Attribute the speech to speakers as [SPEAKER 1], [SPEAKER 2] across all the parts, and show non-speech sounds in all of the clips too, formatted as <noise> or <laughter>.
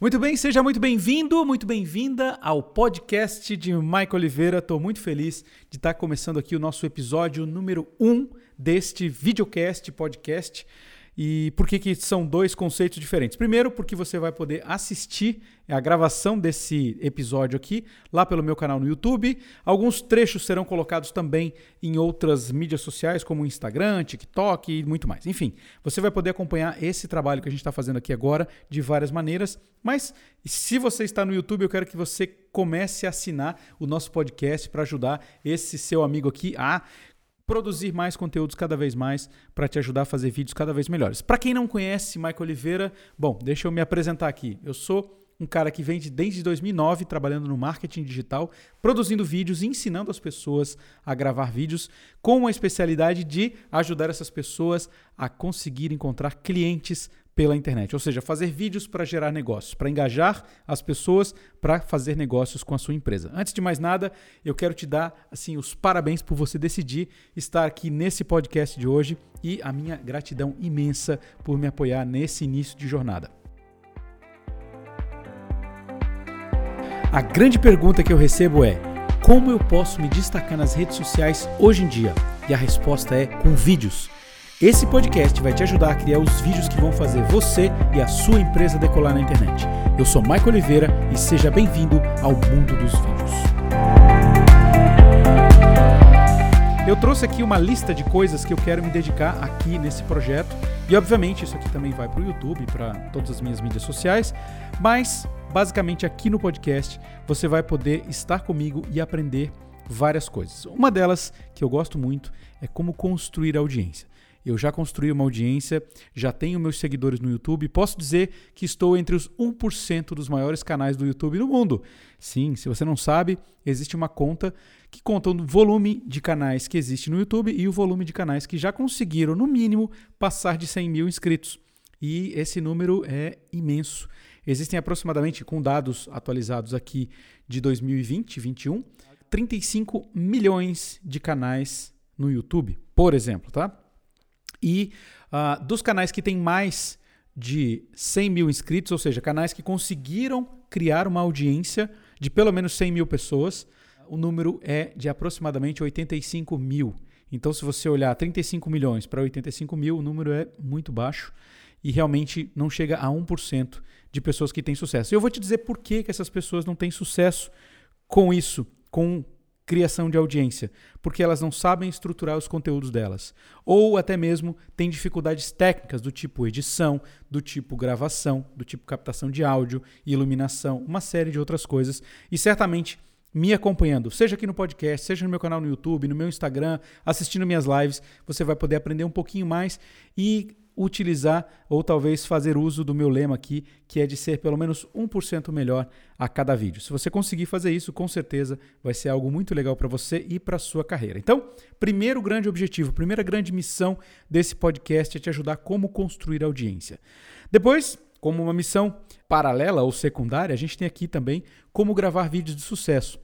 [SPEAKER 1] Muito bem, seja muito bem-vindo, muito bem-vinda ao podcast de Mike Oliveira. Estou muito feliz de estar começando aqui o nosso episódio número 1 um deste videocast, podcast. E por que, que são dois conceitos diferentes? Primeiro, porque você vai poder assistir a gravação desse episódio aqui lá pelo meu canal no YouTube. Alguns trechos serão colocados também em outras mídias sociais, como Instagram, TikTok e muito mais. Enfim, você vai poder acompanhar esse trabalho que a gente está fazendo aqui agora de várias maneiras. Mas se você está no YouTube, eu quero que você comece a assinar o nosso podcast para ajudar esse seu amigo aqui a produzir mais conteúdos cada vez mais para te ajudar a fazer vídeos cada vez melhores. Para quem não conhece Michael Oliveira, bom, deixa eu me apresentar aqui. Eu sou um cara que vem de, desde 2009 trabalhando no marketing digital, produzindo vídeos e ensinando as pessoas a gravar vídeos com a especialidade de ajudar essas pessoas a conseguir encontrar clientes pela internet, ou seja, fazer vídeos para gerar negócios, para engajar as pessoas para fazer negócios com a sua empresa. Antes de mais nada, eu quero te dar assim os parabéns por você decidir estar aqui nesse podcast de hoje e a minha gratidão imensa por me apoiar nesse início de jornada. A grande pergunta que eu recebo é: como eu posso me destacar nas redes sociais hoje em dia? E a resposta é com vídeos. Esse podcast vai te ajudar a criar os vídeos que vão fazer você e a sua empresa decolar na internet. Eu sou Michael Oliveira e seja bem-vindo ao mundo dos vídeos. Eu trouxe aqui uma lista de coisas que eu quero me dedicar aqui nesse projeto. E obviamente isso aqui também vai para o YouTube, para todas as minhas mídias sociais. Mas basicamente aqui no podcast você vai poder estar comigo e aprender várias coisas. Uma delas que eu gosto muito é como construir audiência. Eu já construí uma audiência, já tenho meus seguidores no YouTube. Posso dizer que estou entre os 1% dos maiores canais do YouTube no mundo. Sim, se você não sabe, existe uma conta que conta o volume de canais que existe no YouTube e o volume de canais que já conseguiram, no mínimo, passar de 100 mil inscritos. E esse número é imenso. Existem aproximadamente, com dados atualizados aqui de 2020, 2021, 35 milhões de canais no YouTube, por exemplo, tá? E uh, dos canais que têm mais de 100 mil inscritos, ou seja, canais que conseguiram criar uma audiência de pelo menos 100 mil pessoas, o número é de aproximadamente 85 mil. Então, se você olhar 35 milhões para 85 mil, o número é muito baixo e realmente não chega a 1% de pessoas que têm sucesso. Eu vou te dizer por que, que essas pessoas não têm sucesso com isso, com criação de audiência, porque elas não sabem estruturar os conteúdos delas, ou até mesmo têm dificuldades técnicas do tipo edição, do tipo gravação, do tipo captação de áudio, iluminação, uma série de outras coisas, e certamente me acompanhando, seja aqui no podcast, seja no meu canal no YouTube, no meu Instagram, assistindo minhas lives, você vai poder aprender um pouquinho mais e utilizar ou talvez fazer uso do meu lema aqui, que é de ser pelo menos 1% melhor a cada vídeo. Se você conseguir fazer isso, com certeza vai ser algo muito legal para você e para sua carreira. Então, primeiro grande objetivo, primeira grande missão desse podcast é te ajudar como construir audiência. Depois, como uma missão paralela ou secundária, a gente tem aqui também como gravar vídeos de sucesso.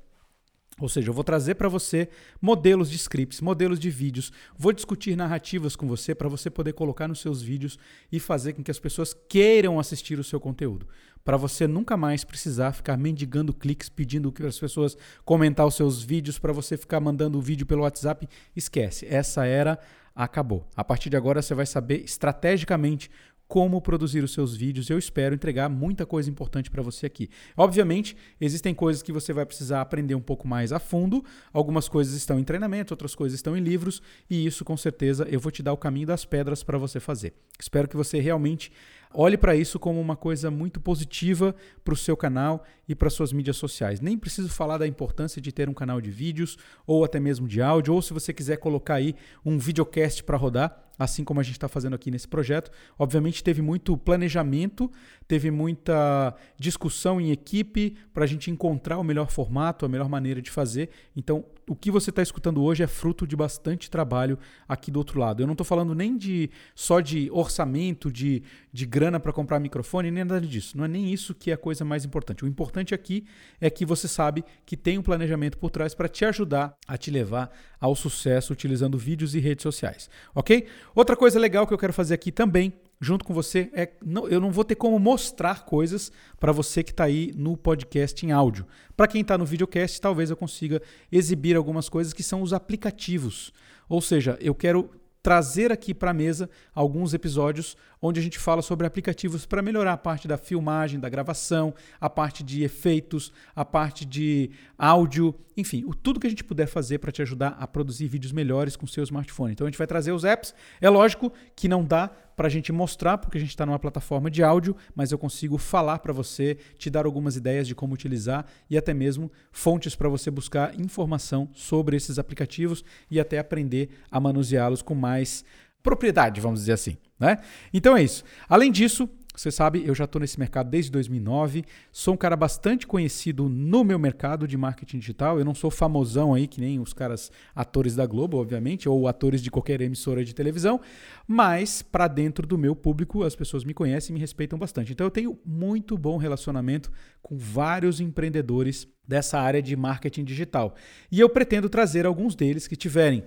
[SPEAKER 1] Ou seja, eu vou trazer para você modelos de scripts, modelos de vídeos, vou discutir narrativas com você para você poder colocar nos seus vídeos e fazer com que as pessoas queiram assistir o seu conteúdo. Para você nunca mais precisar ficar mendigando cliques, pedindo que as pessoas comentar os seus vídeos, para você ficar mandando o vídeo pelo WhatsApp. Esquece, essa era acabou. A partir de agora você vai saber estrategicamente como produzir os seus vídeos. Eu espero entregar muita coisa importante para você aqui. Obviamente, existem coisas que você vai precisar aprender um pouco mais a fundo. Algumas coisas estão em treinamento, outras coisas estão em livros, e isso com certeza eu vou te dar o caminho das pedras para você fazer. Espero que você realmente olhe para isso como uma coisa muito positiva para o seu canal e para suas mídias sociais. Nem preciso falar da importância de ter um canal de vídeos ou até mesmo de áudio, ou se você quiser colocar aí um videocast para rodar, assim como a gente está fazendo aqui nesse projeto. Obviamente teve muito planejamento, teve muita discussão em equipe para a gente encontrar o melhor formato, a melhor maneira de fazer. Então, o que você está escutando hoje é fruto de bastante trabalho aqui do outro lado. Eu não estou falando nem de só de orçamento, de, de grana para comprar microfone, nem nada disso. Não é nem isso que é a coisa mais importante. O importante aqui é que você sabe que tem um planejamento por trás para te ajudar a te levar ao sucesso utilizando vídeos e redes sociais, ok? Outra coisa legal que eu quero fazer aqui também junto com você. É, não, eu não vou ter como mostrar coisas para você que está aí no podcast em áudio. Para quem está no videocast, talvez eu consiga exibir algumas coisas que são os aplicativos. Ou seja, eu quero trazer aqui para a mesa alguns episódios onde a gente fala sobre aplicativos para melhorar a parte da filmagem, da gravação, a parte de efeitos, a parte de áudio, enfim, o, tudo que a gente puder fazer para te ajudar a produzir vídeos melhores com seu smartphone. Então a gente vai trazer os apps. É lógico que não dá para a gente mostrar, porque a gente está numa plataforma de áudio, mas eu consigo falar para você, te dar algumas ideias de como utilizar e até mesmo fontes para você buscar informação sobre esses aplicativos e até aprender a manuseá-los com mais propriedade, vamos dizer assim. Né? Então é isso. Além disso, você sabe, eu já estou nesse mercado desde 2009, sou um cara bastante conhecido no meu mercado de marketing digital. Eu não sou famosão aí, que nem os caras atores da Globo, obviamente, ou atores de qualquer emissora de televisão, mas para dentro do meu público as pessoas me conhecem e me respeitam bastante. Então eu tenho muito bom relacionamento com vários empreendedores dessa área de marketing digital. E eu pretendo trazer alguns deles que tiverem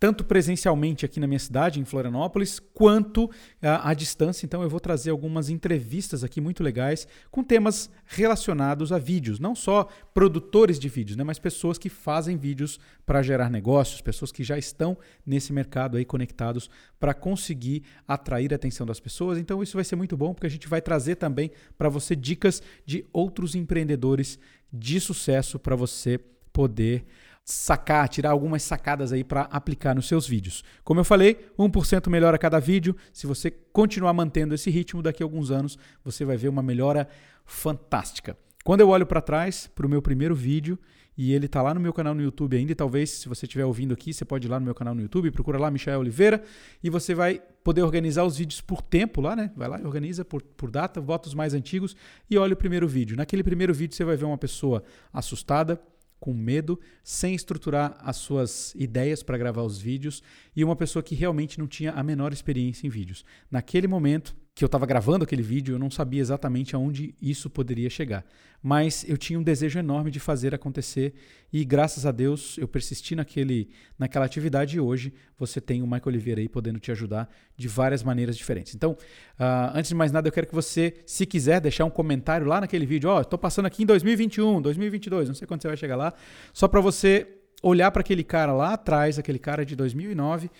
[SPEAKER 1] tanto presencialmente aqui na minha cidade, em Florianópolis, quanto à, à, distância. Então, eu vou trazer algumas entrevistas aqui muito legais com temas relacionados a vídeos, não só produtores de vídeos, né, mas pessoas que fazem vídeos para gerar negócios, pessoas que já estão nesse mercado aí conectados para conseguir atrair a atenção das pessoas. Então, isso vai ser muito bom porque a gente vai trazer também para você dicas de outros empreendedores de sucesso para você poder sacar, tirar algumas sacadas aí para aplicar nos seus vídeos. Como eu falei, 1% melhor a cada vídeo. Se você continuar mantendo esse ritmo, daqui a alguns anos você vai ver uma melhora fantástica. Quando eu olho para trás, para o meu primeiro vídeo, e ele está lá no meu canal no YouTube ainda, e talvez se você estiver ouvindo aqui, você pode ir lá no meu canal no YouTube, procura lá Michael Oliveira, e você vai poder organizar os vídeos por tempo lá, né? Vai lá e organiza por, por data, bota os mais antigos e olha o primeiro vídeo. Naquele primeiro vídeo você vai ver uma pessoa assustada, com medo, sem estruturar as suas ideias para gravar os vídeos e uma pessoa que realmente não tinha a menor experiência em vídeos. Naquele momento, que eu estava gravando aquele vídeo, eu não sabia exatamente aonde isso poderia chegar. Mas eu tinha um desejo enorme de fazer acontecer e graças a Deus eu persisti naquele, naquela atividade e hoje você tem o Michael Oliveira aí podendo te ajudar de várias maneiras diferentes. Então, uh, antes de mais nada, eu quero que você, se quiser, deixar um comentário lá naquele vídeo. Ó, oh, estou passando aqui em 2021, 2022, não sei quando você vai chegar lá, só para você olhar para aquele cara lá atrás, aquele cara de 2009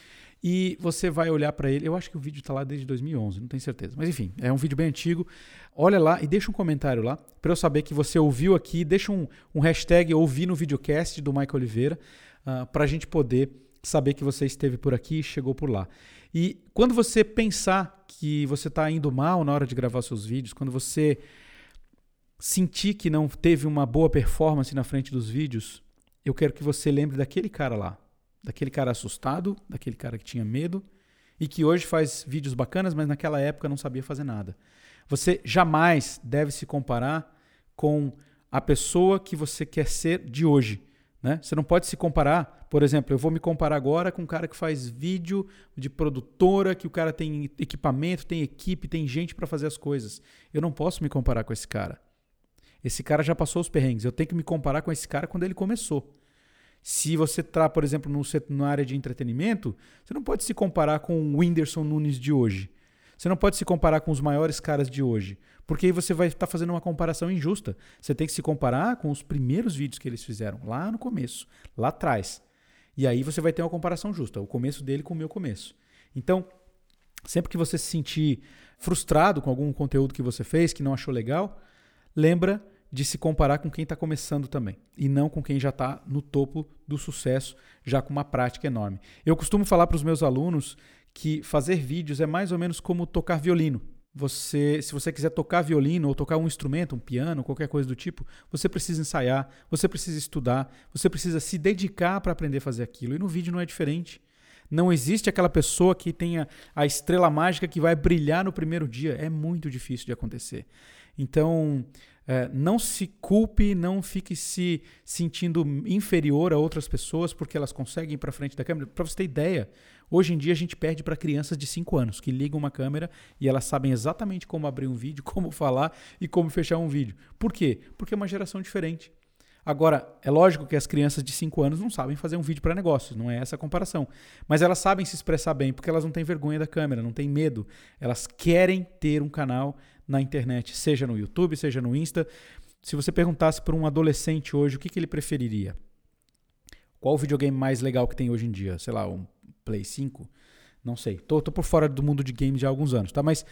[SPEAKER 1] e você vai olhar para ele. Eu acho que o vídeo está lá desde 2011, não tenho certeza. Mas enfim, é um vídeo bem antigo. Olha lá e deixa um comentário lá para eu saber que você ouviu aqui. Deixa um, um hashtag ouvir no videocast do Michael Oliveira uh, ah, para a gente poder saber que você esteve por aqui e chegou por lá. E quando você pensar que você está indo mal na hora de gravar seus vídeos, quando você sentir que não teve uma boa performance na frente dos vídeos, eu quero que você lembre daquele cara lá, daquele cara assustado, daquele cara que tinha medo e que hoje faz vídeos bacanas, mas naquela época não sabia fazer nada. Você jamais deve se comparar com a pessoa que você quer ser de hoje. Né? Você não pode se comparar, por exemplo, eu vou me comparar agora com um cara que faz vídeo de produtora, que o cara tem equipamento, tem equipe, tem gente para fazer as coisas. Eu não posso me comparar com esse cara. Esse cara já passou os perrengues. Eu tenho que me comparar com esse cara quando ele começou. Se você está, por exemplo, no, na área de entretenimento, você não pode se comparar com o Whindersson Nunes de hoje. Você não pode se comparar com os maiores caras de hoje, porque aí você vai estar tá fazendo uma comparação injusta. Você tem que se comparar com os primeiros vídeos que eles fizeram, lá no começo, lá atrás. E aí você vai ter uma comparação justa, o começo dele com o meu começo. Então, sempre que você se sentir frustrado com algum conteúdo que você fez, que não achou legal, lembra de se comparar com quem está começando também e não com quem já está no topo do sucesso, já com uma prática enorme. Eu costumo falar para os meus alunos que fazer vídeos é mais ou menos como tocar violino. Você, se você quiser tocar violino ou tocar um instrumento, um piano, qualquer coisa do tipo, você precisa ensaiar, você precisa estudar, você precisa se dedicar para aprender a fazer aquilo. E no vídeo não é diferente. Não existe aquela pessoa que tenha a estrela mágica que vai brilhar no primeiro dia. É muito difícil de acontecer. Então, é, não se culpe, não fique se sentindo inferior a outras pessoas porque elas conseguem ir para frente da câmera. Para você ter ideia, hoje em dia a gente perde para crianças de 5 anos que ligam uma câmera e elas sabem exatamente como abrir um vídeo, <laughs> como falar e como fechar um vídeo. Por quê? Porque é uma geração diferente. Agora, é lógico que as crianças de 5 anos não sabem fazer um vídeo para negócios, não é essa a comparação. Mas elas sabem se expressar bem porque elas não têm vergonha da câmera, não têm medo. Elas querem ter um canal na internet, seja no YouTube, seja no Insta. Se você perguntasse para um adolescente hoje o que, que ele preferiria, qual o videogame mais legal que tem hoje em dia? Sei lá, um Play 5? Não sei. Tô, tô por fora do mundo de games há alguns anos, tá? Mas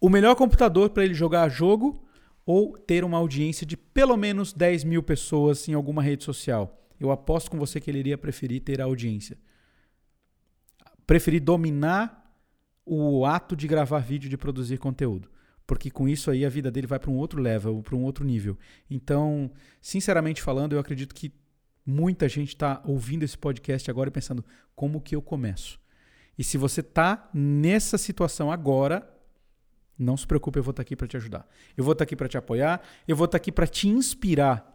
[SPEAKER 1] o melhor computador para ele jogar jogo ou ter uma audiência de pelo menos 10 mil pessoas em alguma rede social. Eu aposto com você que ele iria preferir ter a audiência. Preferir dominar o ato de gravar vídeo, de produzir conteúdo. Porque com isso aí a vida dele vai para um outro level, para um outro nível. Então, sinceramente falando, eu acredito que muita gente está ouvindo esse podcast agora e pensando como que eu começo. E se você está nessa situação agora, não se preocupe, eu vou estar aqui para te ajudar. Eu vou estar aqui para te apoiar, eu vou estar aqui para te inspirar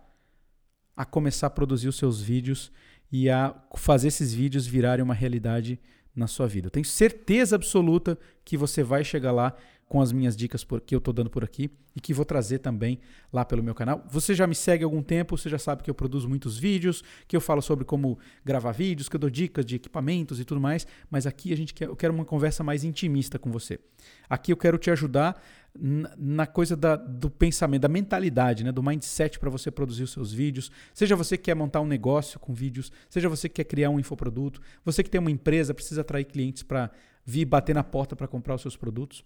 [SPEAKER 1] a começar a produzir os seus vídeos e a fazer esses vídeos virarem uma realidade na sua vida. Eu tenho certeza absoluta que você vai chegar lá com as minhas dicas por, que eu estou dando por aqui e que vou trazer também lá pelo meu canal. Você já me segue há algum tempo, você já sabe que eu produzo muitos vídeos, que eu falo sobre como gravar vídeos, que eu dou dicas de equipamentos e tudo mais, mas aqui a gente quer, eu quero uma conversa mais intimista com você. Aqui eu quero te ajudar na coisa da, do pensamento, da mentalidade, né, do mindset para você produzir os seus vídeos. Seja você que quer montar um negócio com vídeos, seja você que quer criar um infoproduto, você que tem uma empresa, precisa atrair clientes para vir bater na porta para comprar os seus produtos.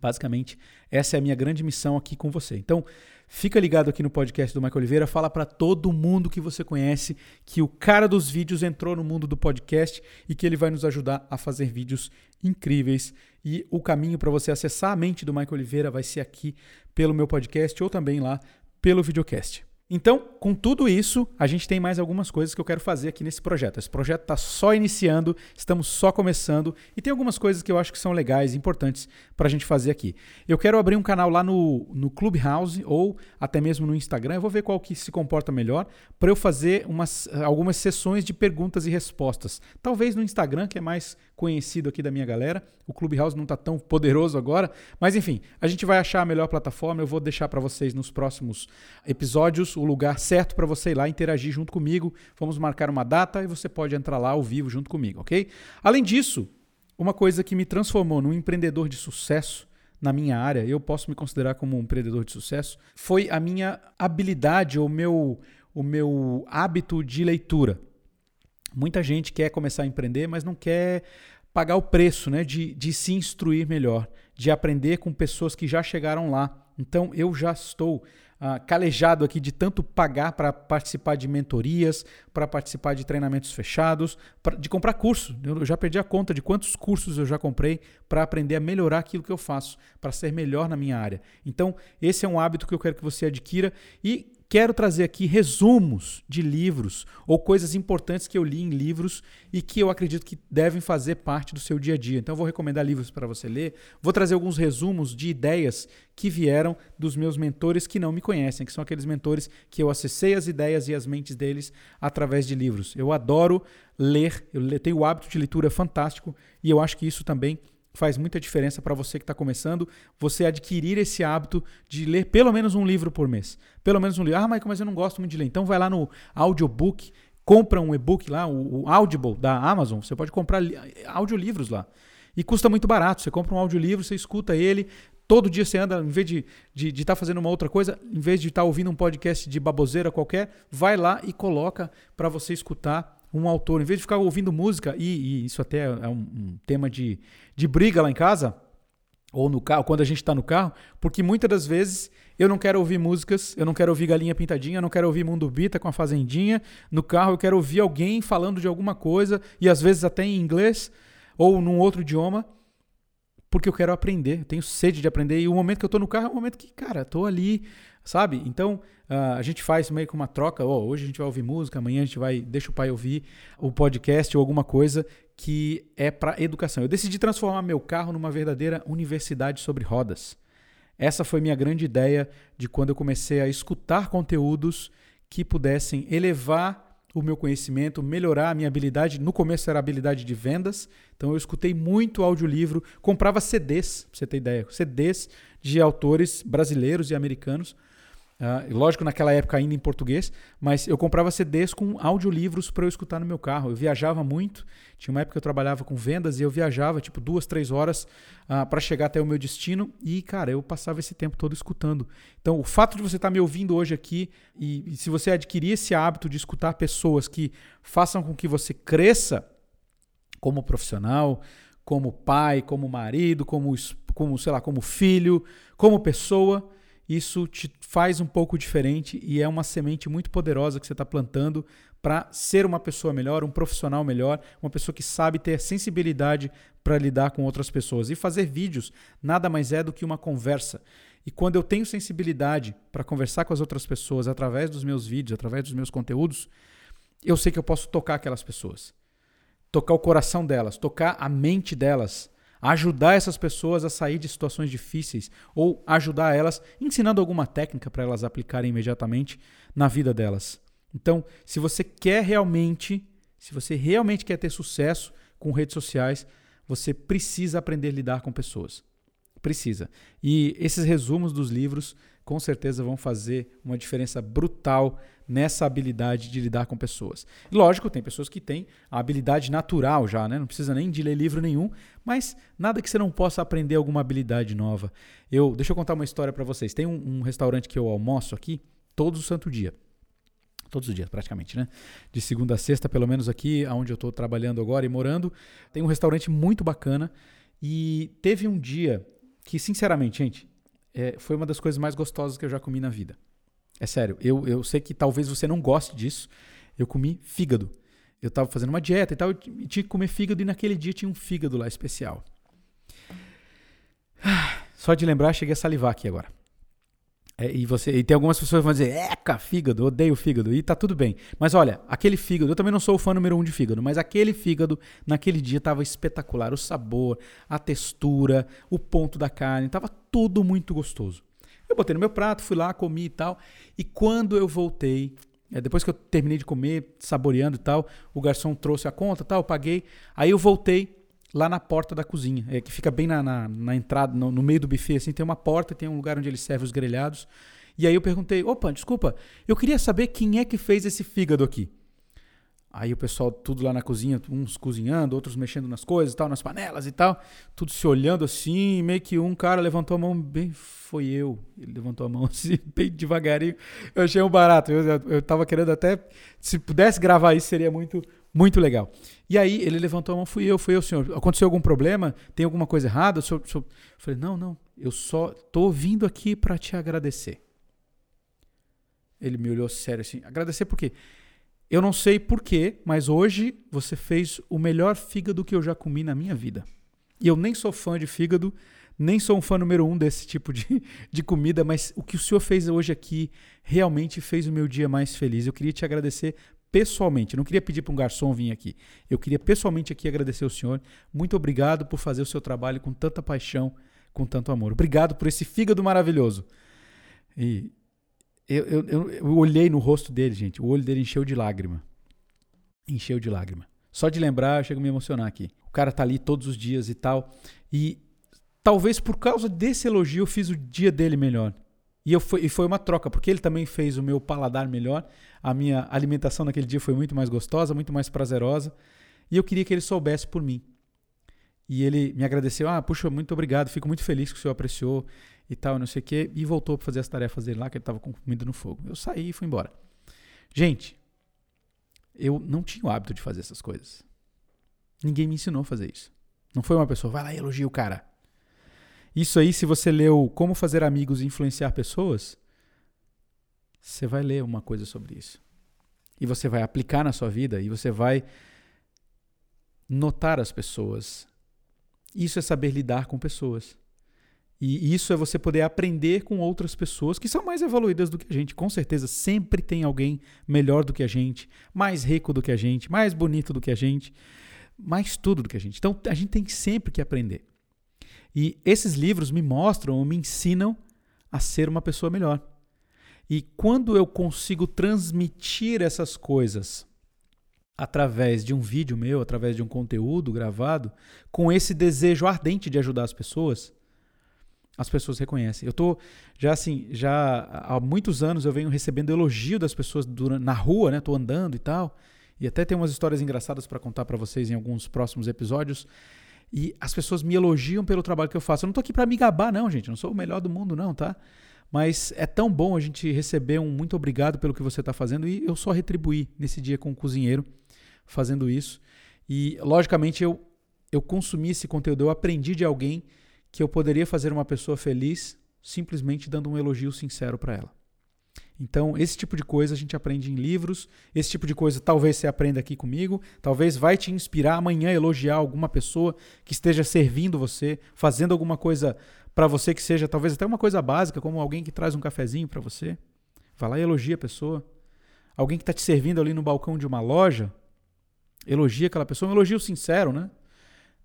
[SPEAKER 1] Basicamente, essa é a minha grande missão aqui com você. Então, fica ligado aqui no podcast do Michael Oliveira, fala para todo mundo que você conhece que o cara dos vídeos entrou no mundo do podcast e que ele vai nos ajudar a fazer vídeos incríveis. E o caminho para você acessar a mente do Michael Oliveira vai ser aqui pelo meu podcast ou também lá pelo videocast. Então, com tudo isso, a gente tem mais algumas coisas que eu quero fazer aqui nesse projeto. Esse projeto está só iniciando, estamos só começando e tem algumas coisas que eu acho que são legais, importantes para a gente fazer aqui. Eu quero abrir um canal lá no, no Clubhouse ou até mesmo no Instagram. Eu vou ver qual que se comporta melhor para eu fazer umas, algumas sessões de perguntas e respostas. Talvez no Instagram, que é mais conhecido aqui da minha galera. O Clubhouse não está tão poderoso agora, mas enfim, a gente vai achar a melhor plataforma. Eu vou deixar para vocês nos próximos episódios o lugar certo para você ir lá interagir junto comigo. Vamos marcar uma data e você pode entrar lá ao vivo junto comigo, ok? Além disso, uma coisa que me transformou num empreendedor de sucesso na minha área, eu posso me considerar como um empreendedor de sucesso, foi a minha habilidade ou meu, o meu hábito de leitura. Muita gente quer começar a empreender, mas não quer pagar o preço né, de, de se instruir melhor, de aprender com pessoas que já chegaram lá. Então eu já estou uh, calejado aqui de tanto pagar para participar de mentorias, para participar de treinamentos fechados, pra, de comprar curso. Eu já perdi a conta de quantos cursos eu já comprei para aprender a melhorar aquilo que eu faço, para ser melhor na minha área. Então, esse é um hábito que eu quero que você adquira e quero trazer aqui resumos de livros ou coisas importantes que eu li em livros e que eu acredito que devem fazer parte do seu dia a dia. Então, eu vou recomendar livros para você ler. Vou trazer alguns resumos de ideias que vieram dos meus mentores que não me conhecem, que são aqueles mentores que eu acessei as ideias e as mentes deles através de livros. Eu adoro ler, eu tenho o hábito de leitura fantástico e eu acho que isso também faz muita diferença para você que está começando, você adquirir esse hábito de ler pelo menos um livro por mês. Pelo menos um livro. Ah, Michael, mas eu não gosto muito de ler. Então vai lá no audiobook, compra um e-book lá, o, Audible da Amazon. Você pode comprar audiolivros lá. E custa muito barato. Você compra um audiolivro, você escuta ele, todo dia você anda, em vez de estar de, de tá fazendo uma outra coisa, em vez de estar tá ouvindo um podcast de baboseira qualquer, vai lá e coloca para você escutar um autor, em vez de ficar ouvindo música, e, e isso até é um, um, tema de, de briga lá em casa, ou no carro, quando a gente está no carro, porque muitas das vezes eu não quero ouvir músicas, eu não quero ouvir Galinha Pintadinha, eu não quero ouvir Mundo Bita com a Fazendinha. No carro eu quero ouvir alguém falando de alguma coisa, e às vezes até em inglês ou num outro idioma, porque eu quero aprender, eu tenho sede de aprender. E o momento que eu estou no carro é o momento que, cara, estou ali sabe? Então uh, a gente faz meio que uma troca. Oh, hoje a gente vai ouvir música, amanhã a gente vai, deixa o pai ouvir o podcast ou alguma coisa que é para educação. Eu decidi transformar meu carro numa verdadeira universidade sobre rodas. Essa foi minha grande ideia de quando eu comecei a escutar conteúdos que pudessem elevar o meu conhecimento, melhorar a minha habilidade. No começo era habilidade de vendas, então eu escutei muito audiolivro, comprava CDs, pra você ter ideia, CDs de autores brasileiros e americanos Uh, lógico, naquela época ainda em português, mas eu comprava CDs com audiolivros para eu escutar no meu carro. Eu viajava muito, tinha uma época que eu trabalhava com vendas e eu viajava tipo duas, três horas uh, ah, para chegar até o meu destino e, cara, eu passava esse tempo todo escutando. Então, o fato de você estar tá me ouvindo hoje aqui e, e se você adquirir esse hábito de escutar pessoas que façam com que você cresça como profissional, como pai, como marido, como, como sei lá, como filho, como pessoa isso te faz um pouco diferente e é uma semente muito poderosa que você está plantando para ser uma pessoa melhor, um profissional melhor, uma pessoa que sabe ter sensibilidade para lidar com outras pessoas. E fazer vídeos nada mais é do que uma conversa. E quando eu tenho sensibilidade para conversar com as outras pessoas através dos meus vídeos, através dos meus conteúdos, eu sei que eu posso tocar aquelas pessoas. Tocar o coração delas, tocar a mente delas ajudar essas pessoas a sair de situações difíceis ou ajudar elas ensinando alguma técnica para elas aplicarem imediatamente na vida delas. Então, se você quer realmente, se você realmente quer ter sucesso com redes sociais, você precisa aprender a lidar com pessoas. Precisa. E esses resumos dos livros com certeza vão fazer uma diferença brutal nessa habilidade de lidar com pessoas. Lógico, tem pessoas que têm a habilidade natural já, né? não precisa nem de ler livro nenhum, mas nada que você não possa aprender alguma habilidade nova. Eu, deixa eu contar uma história para vocês. Tem um, um restaurante que eu almoço aqui todo santo dia todos os dias praticamente, né? De segunda a sexta, pelo menos aqui, onde eu estou trabalhando agora e morando, tem um restaurante muito bacana e teve um dia que, sinceramente, gente, é, foi uma das coisas mais gostosas que eu já comi na vida. É sério, eu, eu sei que talvez você não goste disso. Eu comi fígado. Eu estava fazendo uma dieta e tal, e tinha que comer fígado, e naquele dia tinha um fígado lá especial. Só de lembrar, cheguei a salivar aqui agora. É, e, você, e tem algumas pessoas que vão dizer, eca, fígado, odeio fígado, e tá tudo bem. Mas olha, aquele fígado, eu também não sou o fã número um de fígado, mas aquele fígado naquele dia tava espetacular. O sabor, a textura, o ponto da carne, tava tudo muito gostoso. Eu botei no meu prato, fui lá, comi e tal. E quando eu voltei, é, depois que eu terminei de comer, saboreando e tal, o garçom trouxe a conta tal, eu paguei. Aí eu voltei lá na porta da cozinha, é, que fica bem na, na, na entrada, no, no, meio do buffet, assim, tem uma porta, tem um lugar onde ele serve os grelhados. E aí eu perguntei, opa, desculpa, eu queria saber quem é que fez esse fígado aqui. Aí o pessoal, tudo lá na cozinha, uns cozinhando, outros mexendo nas coisas e tal, nas panelas e tal, tudo se olhando assim, meio que um cara levantou a mão bem, foi eu. Ele levantou a mão <laughs> assim, bem devagarinho. Eu achei um barato. Eu, eu, tava querendo até, se pudesse gravar isso, seria muito, muito legal. E aí ele levantou a mão, fui eu, fui eu, senhor. Aconteceu algum problema? Tem alguma coisa errada? O senhor, o senhor... Eu falei, não, não, eu só tô vindo aqui para te agradecer. Ele me olhou sério assim, agradecer por quê? Eu não sei porquê, mas hoje você fez o melhor fígado que eu já comi na minha vida. E eu nem sou fã de fígado, nem sou um fã número um desse tipo de, de comida, mas o que o senhor fez hoje aqui realmente fez o meu dia mais feliz. Eu queria te agradecer pessoalmente. Não queria pedir para um garçom vir aqui. Eu queria pessoalmente aqui agradecer ao senhor. Muito obrigado por fazer o seu trabalho com tanta paixão, com tanto amor. Obrigado por esse fígado maravilhoso. E eu, eu, eu, eu, olhei no rosto dele, gente. O olho dele encheu de lágrima. Encheu de lágrima. Só de lembrar, eu chego a me emocionar aqui. O cara tá ali todos os dias e tal. E talvez por causa desse elogio eu fiz o dia dele melhor. E, eu foi, e foi uma troca, porque ele também fez o meu paladar melhor. A minha alimentação naquele dia foi muito mais gostosa, muito mais prazerosa. E eu queria que ele soubesse por mim. E ele me agradeceu. Ah, puxa, muito obrigado. Fico muito feliz que o senhor apreciou e tal, não sei o quê, e voltou para fazer as tarefas dele lá, que ele estava com comida no fogo. Eu saí e fui embora. Gente, eu não tinha o hábito de fazer essas coisas. Ninguém me ensinou a fazer isso. Não foi uma pessoa, vai lá e elogia o cara. Isso aí, se você leu Como Fazer Amigos e Influenciar Pessoas, você vai ler uma coisa sobre isso. E você vai aplicar na sua vida e você vai notar as pessoas. Isso é saber lidar com pessoas. E isso é você poder aprender com outras pessoas que são mais evoluídas do que a gente. Com certeza, sempre tem alguém melhor do que a gente, mais rico do que a gente, mais bonito do que a gente, mais tudo do que a gente. Então, a gente tem sempre que aprender. E esses livros me mostram ou me ensinam a ser uma pessoa melhor. E quando eu consigo transmitir essas coisas através de um vídeo meu, através de um conteúdo gravado, com esse desejo ardente de ajudar as pessoas, as pessoas reconhecem. Eu tô já assim, já há muitos anos eu venho recebendo elogio das pessoas durante, na rua, né? Tô andando e tal. E até tem umas histórias engraçadas para contar para vocês em alguns próximos episódios. E as pessoas me elogiam pelo trabalho que eu faço. Eu não tô aqui para me gabar, não, gente. Eu não sou o melhor do mundo, não, tá? Mas é tão bom a gente receber um muito obrigado pelo que você está fazendo e eu só retribuí nesse dia com o cozinheiro fazendo isso. E logicamente eu eu consumi esse conteúdo, eu aprendi de alguém que eu poderia fazer uma pessoa feliz simplesmente dando um elogio sincero para ela. Então, esse tipo de coisa a gente aprende em livros, esse tipo de coisa talvez você aprenda aqui comigo, talvez vai te inspirar amanhã elogiar alguma pessoa que esteja servindo você, fazendo alguma coisa para você que seja talvez até uma coisa básica, como alguém que traz um cafezinho para você. Vai lá e elogia a pessoa. Alguém que está te servindo ali no balcão de uma loja, elogia aquela pessoa, um elogio sincero, né?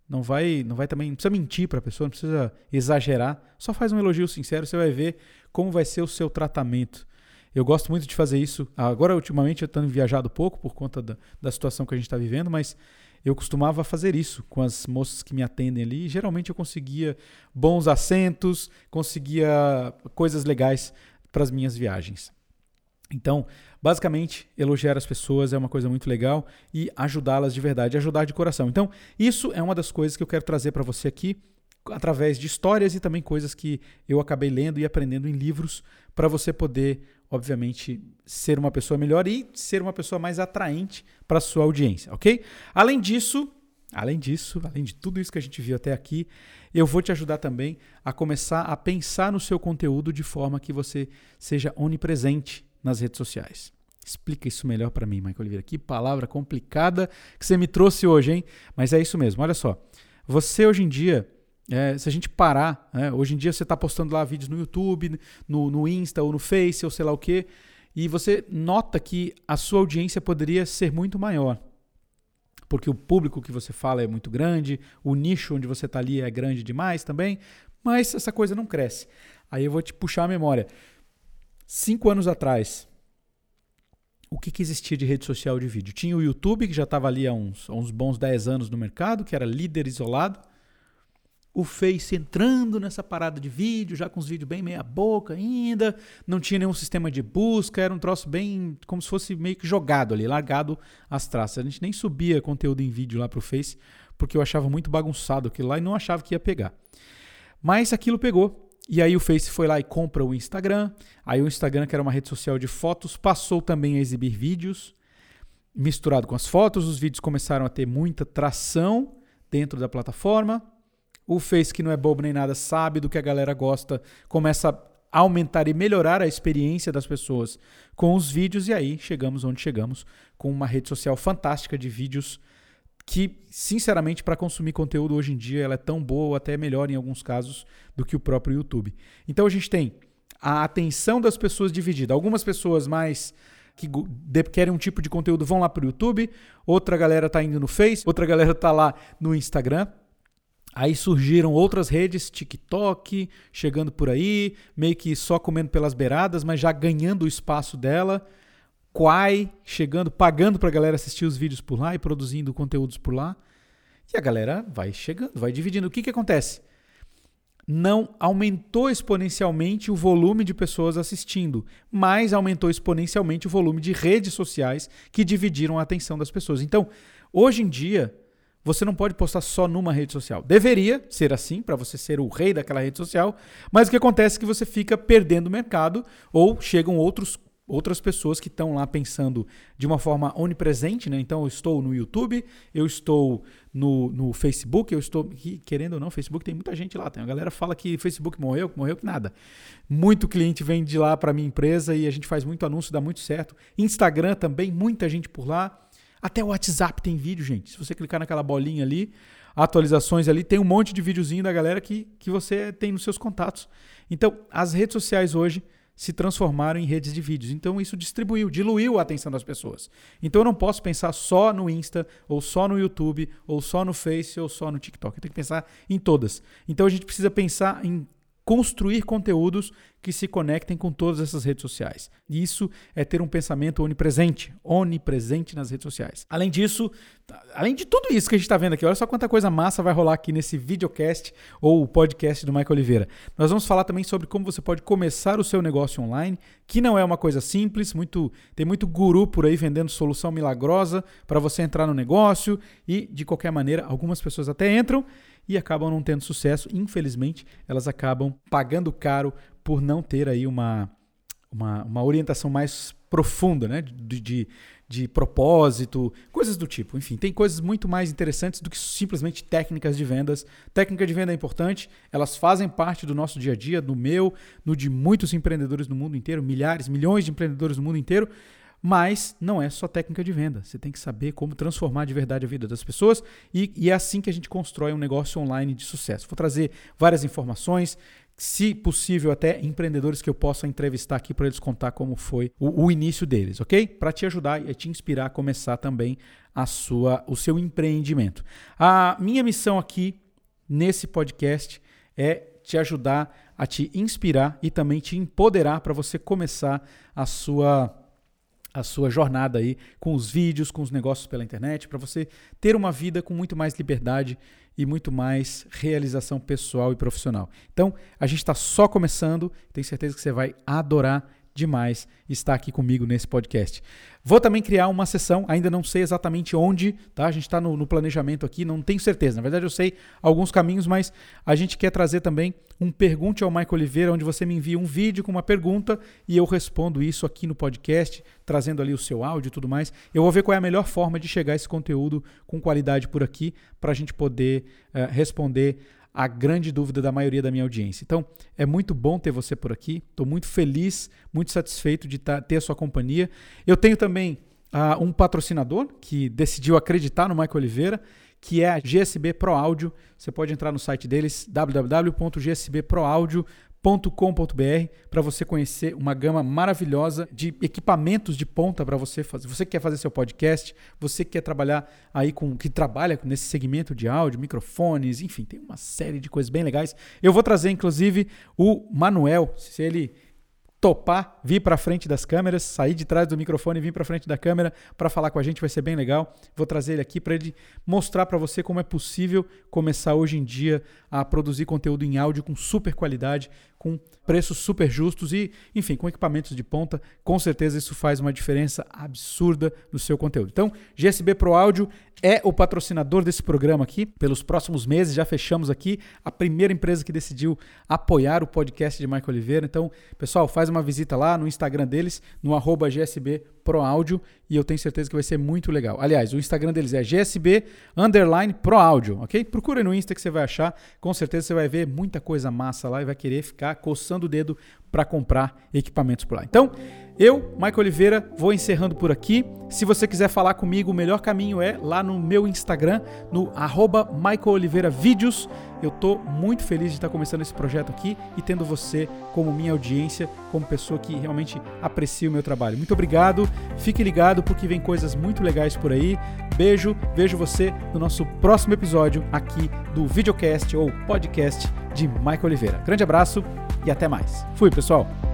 [SPEAKER 1] Não vai, não vai também, não precisa mentir para a pessoa, não precisa exagerar. Só faz um elogio sincero, você vai ver como vai ser o seu tratamento. Eu gosto muito de fazer isso. Agora, ultimamente, eu tenho viajado pouco por conta da, da situação que a gente está vivendo, mas eu costumava fazer isso com as moças que me atendem ali. Geralmente eu conseguia bons assentos, conseguia coisas legais para as minhas viagens. Então, basicamente, elogiar as pessoas é uma coisa muito legal e ajudá-las de verdade, ajudar de coração. Então, isso é uma das coisas que eu quero trazer para você aqui, através de histórias e também coisas que eu acabei lendo e aprendendo em livros, para você poder, obviamente, ser uma pessoa melhor e ser uma pessoa mais atraente para sua audiência, ok? Além disso, além disso, além de tudo isso que a gente viu até aqui, eu vou te ajudar também a começar a pensar no seu conteúdo de forma que você seja onipresente nas redes sociais. Explica isso melhor para mim, Michael Oliveira. Que palavra complicada que você me trouxe hoje, hein? Mas é isso mesmo. Olha só. Você hoje em dia, é, se a gente parar, é, hoje em dia você está postando lá vídeos no YouTube, no, no Insta ou no Face ou sei lá o quê, e você nota que a sua audiência poderia ser muito maior. Porque o público que você fala é muito grande, o nicho onde você está ali é grande demais também, mas essa coisa não cresce. Aí eu vou te puxar a memória. Cinco anos atrás, o que, que existia de rede social de vídeo? Tinha o YouTube, que já estava ali há uns, há uns bons 10 anos no mercado, que era líder isolado. O Face entrando nessa parada de vídeo, já com os vídeos bem meia boca ainda, não tinha nenhum sistema de busca, era um troço bem como se fosse meio que jogado ali, largado as traças. A gente nem subia conteúdo em vídeo lá para o Face, porque eu achava muito bagunçado aquilo lá e não achava que ia pegar. Mas aquilo pegou. E aí o Face foi lá e compra o Instagram. Aí o Instagram, que era uma rede social de fotos, passou também a exibir vídeos. Misturado com as fotos, os vídeos começaram a ter muita tração dentro da plataforma. O Face, que não é bobo nem nada, sabe do que a galera gosta, começa a aumentar e melhorar a experiência das pessoas com os vídeos. E aí chegamos onde chegamos, com uma rede social fantástica de vídeos que, sinceramente, para consumir conteúdo hoje em dia, ela é tão boa ou até melhor em alguns casos do que o próprio YouTube. Então a gente tem a atenção das pessoas dividida. Algumas pessoas mais que querem um tipo de conteúdo vão lá para o YouTube, outra galera está indo no Face, outra galera está lá no Instagram. Aí surgiram outras redes, TikTok, chegando por aí, meio que só comendo pelas beiradas, mas já ganhando o espaço dela. Quai chegando, pagando para a galera assistir os vídeos por lá e produzindo conteúdos por lá. E a galera vai chegando, vai dividindo. O que, que acontece? Não aumentou exponencialmente o volume de pessoas assistindo, mas aumentou exponencialmente o volume de redes sociais que dividiram a atenção das pessoas. Então, hoje em dia, você não pode postar só numa rede social. Deveria ser assim, para você ser o rei daquela rede social, mas o que acontece é que você fica perdendo o mercado ou chegam outros outras pessoas que estão lá pensando de uma forma onipresente, né? Então eu estou no YouTube, eu estou no, no Facebook, eu estou. Querendo ou não, Facebook tem muita gente lá. Tem a galera fala que Facebook morreu, que morreu, que nada. Muito cliente vem de lá para minha empresa e a gente faz muito anúncio, dá muito certo. Instagram também, muita gente por lá. Até o WhatsApp tem vídeo, gente. Se você clicar naquela bolinha ali, atualizações ali, tem um monte de videozinho da galera que, que você tem nos seus contatos. Então, as redes sociais hoje se transformaram em redes de vídeos. Então isso distribuiu, diluiu a atenção das pessoas. Então eu não posso pensar só no Insta, ou só no YouTube, ou só no Face, ou só no TikTok. Eu tenho que pensar em todas. Então a gente precisa pensar em construir conteúdos que se conectem com todas essas redes sociais. E isso é ter um pensamento onipresente, onipresente nas redes sociais. Além disso, além de tudo isso que a gente está vendo aqui, olha só quanta coisa massa vai rolar aqui nesse videocast ou podcast do Michael Oliveira. Nós vamos falar também sobre como você pode começar o seu negócio online, que não é uma coisa simples, muito tem muito guru por aí vendendo solução milagrosa para você entrar no negócio e de qualquer maneira algumas pessoas até entram e acabam não tendo sucesso. Infelizmente, elas acabam pagando caro por não ter aí uma, uma, uma orientação mais profunda, né? De, de, de, propósito, coisas do tipo. Enfim, tem coisas muito mais interessantes do que simplesmente técnicas de vendas. Técnica de venda é importante, elas fazem parte do nosso dia a dia, do meu, no de muitos empreendedores no mundo inteiro, milhares, milhões de empreendedores no mundo inteiro. Mas não é só técnica de venda. Você tem que saber como transformar de verdade a vida das pessoas e, e é assim que a gente constrói um negócio online de sucesso. Vou trazer várias informações, se possível, até empreendedores que eu possa entrevistar aqui para eles contar como foi o, o início deles, ok? Para te ajudar e te inspirar a começar também a sua, o seu empreendimento. A minha missão aqui nesse podcast é te ajudar a te inspirar e também te empoderar para você começar a sua a sua jornada aí com os vídeos, com os negócios pela internet, para você ter uma vida com muito mais liberdade e muito mais realização pessoal e profissional. Então, a gente está só começando, tenho certeza que você vai adorar demais estar aqui comigo nesse podcast. Vou também criar uma sessão, ainda não sei exatamente onde, tá? A gente está no, no, planejamento aqui, não tenho certeza. Na verdade, eu sei alguns caminhos, mas a gente quer trazer também um Pergunte ao Michael Oliveira, onde você me envia um vídeo com uma pergunta e eu respondo isso aqui no podcast, trazendo ali o seu áudio e tudo mais. Eu vou ver qual é a melhor forma de chegar esse conteúdo com qualidade por aqui, para a gente poder uh, responder a grande dúvida da maioria da minha audiência. Então, é muito bom ter você por aqui. Estou muito feliz, muito satisfeito de tá, ter a sua companhia. Eu tenho também uh, um patrocinador que decidiu acreditar no Michael Oliveira, que é a GSB Pro Áudio. Você pode entrar no site deles, www.gsbproaudio.com com.br para você conhecer uma gama maravilhosa de equipamentos de ponta para você fazer. Você que quer fazer seu podcast, você que quer trabalhar aí com que trabalha nesse segmento de áudio, microfones, enfim, tem uma série de coisas bem legais. Eu vou trazer inclusive o Manuel, se ele topar vir para frente das câmeras, sair de trás do microfone e vir para frente da câmera para falar com a gente, vai ser bem legal. Vou trazer ele aqui para ele mostrar para você como é possível começar hoje em dia a produzir conteúdo em áudio com super qualidade, com preços super justos e, enfim, com equipamentos de ponta. Com certeza isso faz uma diferença absurda no seu conteúdo. Então, GSB Pro Áudio é o patrocinador desse programa aqui. Pelos próximos meses já fechamos aqui a primeira empresa que decidiu apoiar o podcast de Michael Oliveira. Então, pessoal, faz uma visita lá no Instagram deles, no arroba GSB Pro Áudio, e eu tenho certeza que vai ser muito legal. Aliás, o Instagram deles é GSB underline Pro Áudio, ok? Procure no Insta que você vai achar. Com certeza você vai ver muita coisa massa lá e vai querer ficar coçando o dedo para comprar equipamentos por lá. Então, eu, Michael Oliveira, vou encerrando por aqui. Se você quiser falar comigo, o melhor caminho é lá no meu Instagram, no arroba Vídeos. Eu estou muito feliz de estar começando esse projeto aqui e tendo você como minha audiência, como pessoa que realmente aprecia o meu trabalho. Muito obrigado, fique ligado porque vem coisas muito legais por aí. Beijo, vejo você no nosso próximo episódio aqui do videocast ou podcast de Michael Oliveira. Grande abraço e até mais. Fui, pessoal!